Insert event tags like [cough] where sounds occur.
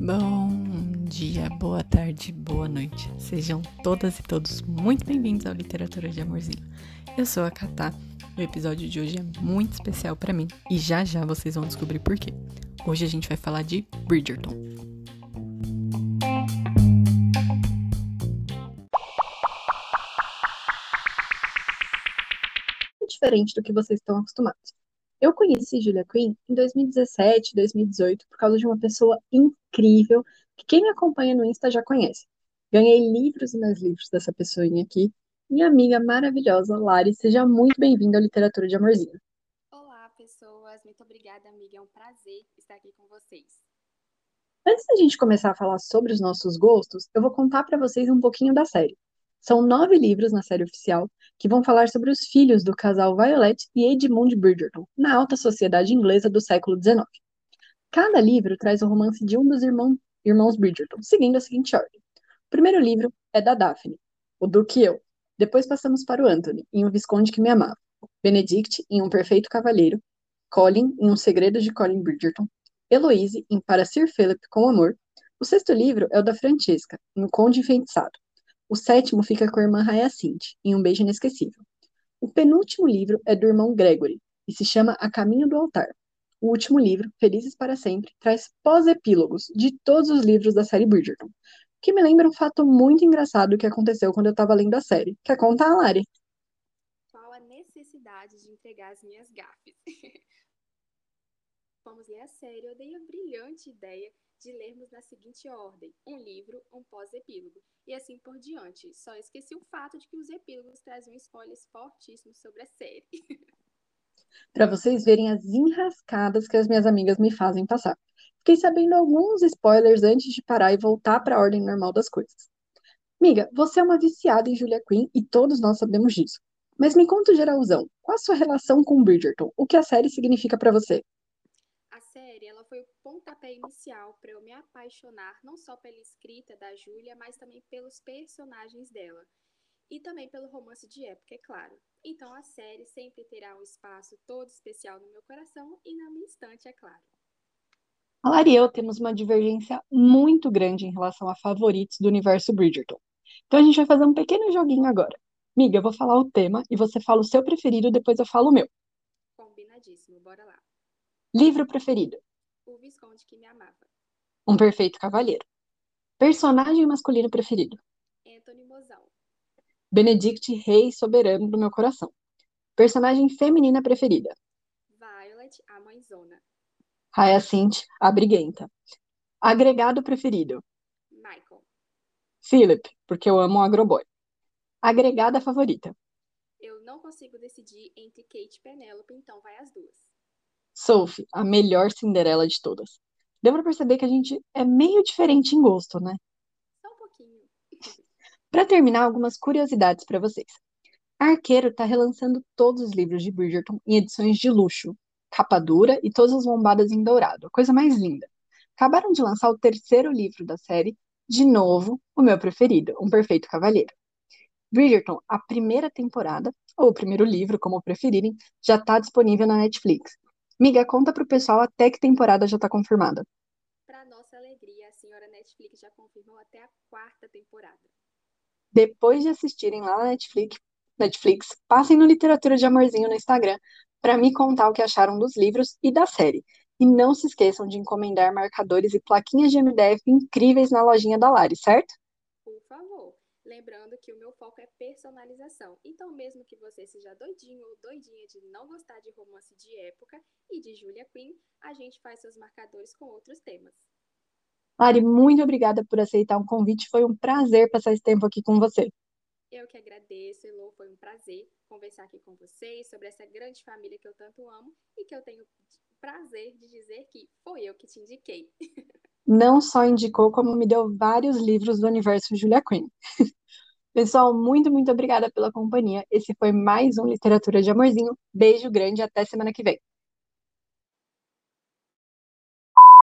Bom dia, boa tarde, boa noite. Sejam todas e todos muito bem-vindos ao Literatura de Amorzinho. Eu sou a Katá. O episódio de hoje é muito especial para mim e já já vocês vão descobrir por quê. Hoje a gente vai falar de Bridgerton. Diferente do que vocês estão acostumados. Eu conheci Julia Quinn em 2017, 2018, por causa de uma pessoa incrível que quem me acompanha no Insta já conhece. Ganhei livros e mais livros dessa pessoinha aqui. Minha amiga maravilhosa, Lari, seja muito bem-vinda à Literatura de Amorzinho. Olá, pessoas. Muito obrigada, amiga. É um prazer estar aqui com vocês. Antes da gente começar a falar sobre os nossos gostos, eu vou contar para vocês um pouquinho da série. São nove livros na série oficial que vão falar sobre os filhos do casal Violet e Edmund Bridgerton, na alta sociedade inglesa do século XIX. Cada livro traz o romance de um dos irmão, irmãos Bridgerton, seguindo a seguinte ordem. O primeiro livro é da Daphne, o Duque e eu. Depois passamos para o Anthony, em O Visconde que Me Amava. Benedict, em Um Perfeito Cavalheiro. Colin, em Um Segredo de Colin Bridgerton. Heloise, em Para Sir Philip com Amor. O sexto livro é o da Francesca, em O Conde Enfeitiçado. O sétimo fica com a irmã Hyacinth, em Um Beijo Inesquecível. O penúltimo livro é do irmão Gregory, e se chama A Caminho do Altar. O último livro, Felizes para Sempre, traz pós-epílogos de todos os livros da série Bridgerton, que me lembra um fato muito engraçado que aconteceu quando eu estava lendo a série. Quer contar, Lari? Qual a necessidade de entregar as minhas gafes? [laughs] Vamos ler a série. Eu dei a brilhante ideia de lermos na seguinte ordem: um livro, um pós-epílogo, e assim por diante. Só esqueci o fato de que os epílogos traziam spoilers fortíssimos sobre a série. [laughs] Para vocês verem as enrascadas que as minhas amigas me fazem passar. Fiquei sabendo alguns spoilers antes de parar e voltar para a ordem normal das coisas. Miga, você é uma viciada em Julia Quinn e todos nós sabemos disso. Mas me conta geralzão, qual a sua relação com Bridgerton? O que a série significa para você? Série ela foi o pontapé inicial para eu me apaixonar não só pela escrita da Júlia, mas também pelos personagens dela. E também pelo romance de época, é claro. Então a série sempre terá um espaço todo especial no meu coração e na minha estante, é claro. A Lari e eu temos uma divergência muito grande em relação a favoritos do universo Bridgerton. Então a gente vai fazer um pequeno joguinho agora. Miga, eu vou falar o tema e você fala o seu preferido, depois eu falo o meu. Combinadíssimo, bora lá. Livro preferido? O Visconde que me amava. Um Perfeito Cavalheiro. Personagem masculino preferido? Anthony Mozão. Benedict, rei soberano do meu coração. Personagem feminina preferida? Violet, a mãezona. Hyacinth, a briguenta. Agregado preferido? Michael. Philip, porque eu amo o agroboy. Agregada favorita? Eu não consigo decidir entre Kate e Penélope, então vai as duas. Sophie, a melhor Cinderela de todas. Deu pra perceber que a gente é meio diferente em gosto, né? Só um pouquinho. Para terminar, algumas curiosidades para vocês. A Arqueiro está relançando todos os livros de Bridgerton em edições de luxo, capa dura e todas as lombadas em dourado, a coisa mais linda. Acabaram de lançar o terceiro livro da série, de novo, o meu preferido, Um Perfeito Cavalheiro. Bridgerton, a primeira temporada, ou o primeiro livro, como preferirem, já está disponível na Netflix. Miga, conta pro pessoal até que temporada já está confirmada. Para nossa alegria, a senhora Netflix já confirmou até a quarta temporada. Depois de assistirem lá na Netflix, Netflix, passem no Literatura de Amorzinho no Instagram para me contar o que acharam dos livros e da série. E não se esqueçam de encomendar marcadores e plaquinhas de MDF incríveis na lojinha da Lari, certo? Lembrando que o meu foco é personalização. Então, mesmo que você seja doidinho ou doidinha de não gostar de romance de época e de Julia Quinn, a gente faz seus marcadores com outros temas. Lari, muito obrigada por aceitar o convite. Foi um prazer passar esse tempo aqui com você. Eu que agradeço, Elô. Foi um prazer conversar aqui com vocês sobre essa grande família que eu tanto amo e que eu tenho o prazer de dizer que foi eu que te indiquei. [laughs] Não só indicou, como me deu vários livros do universo Julia Quinn. [laughs] Pessoal, muito, muito obrigada pela companhia. Esse foi mais um Literatura de Amorzinho. Beijo grande até semana que vem.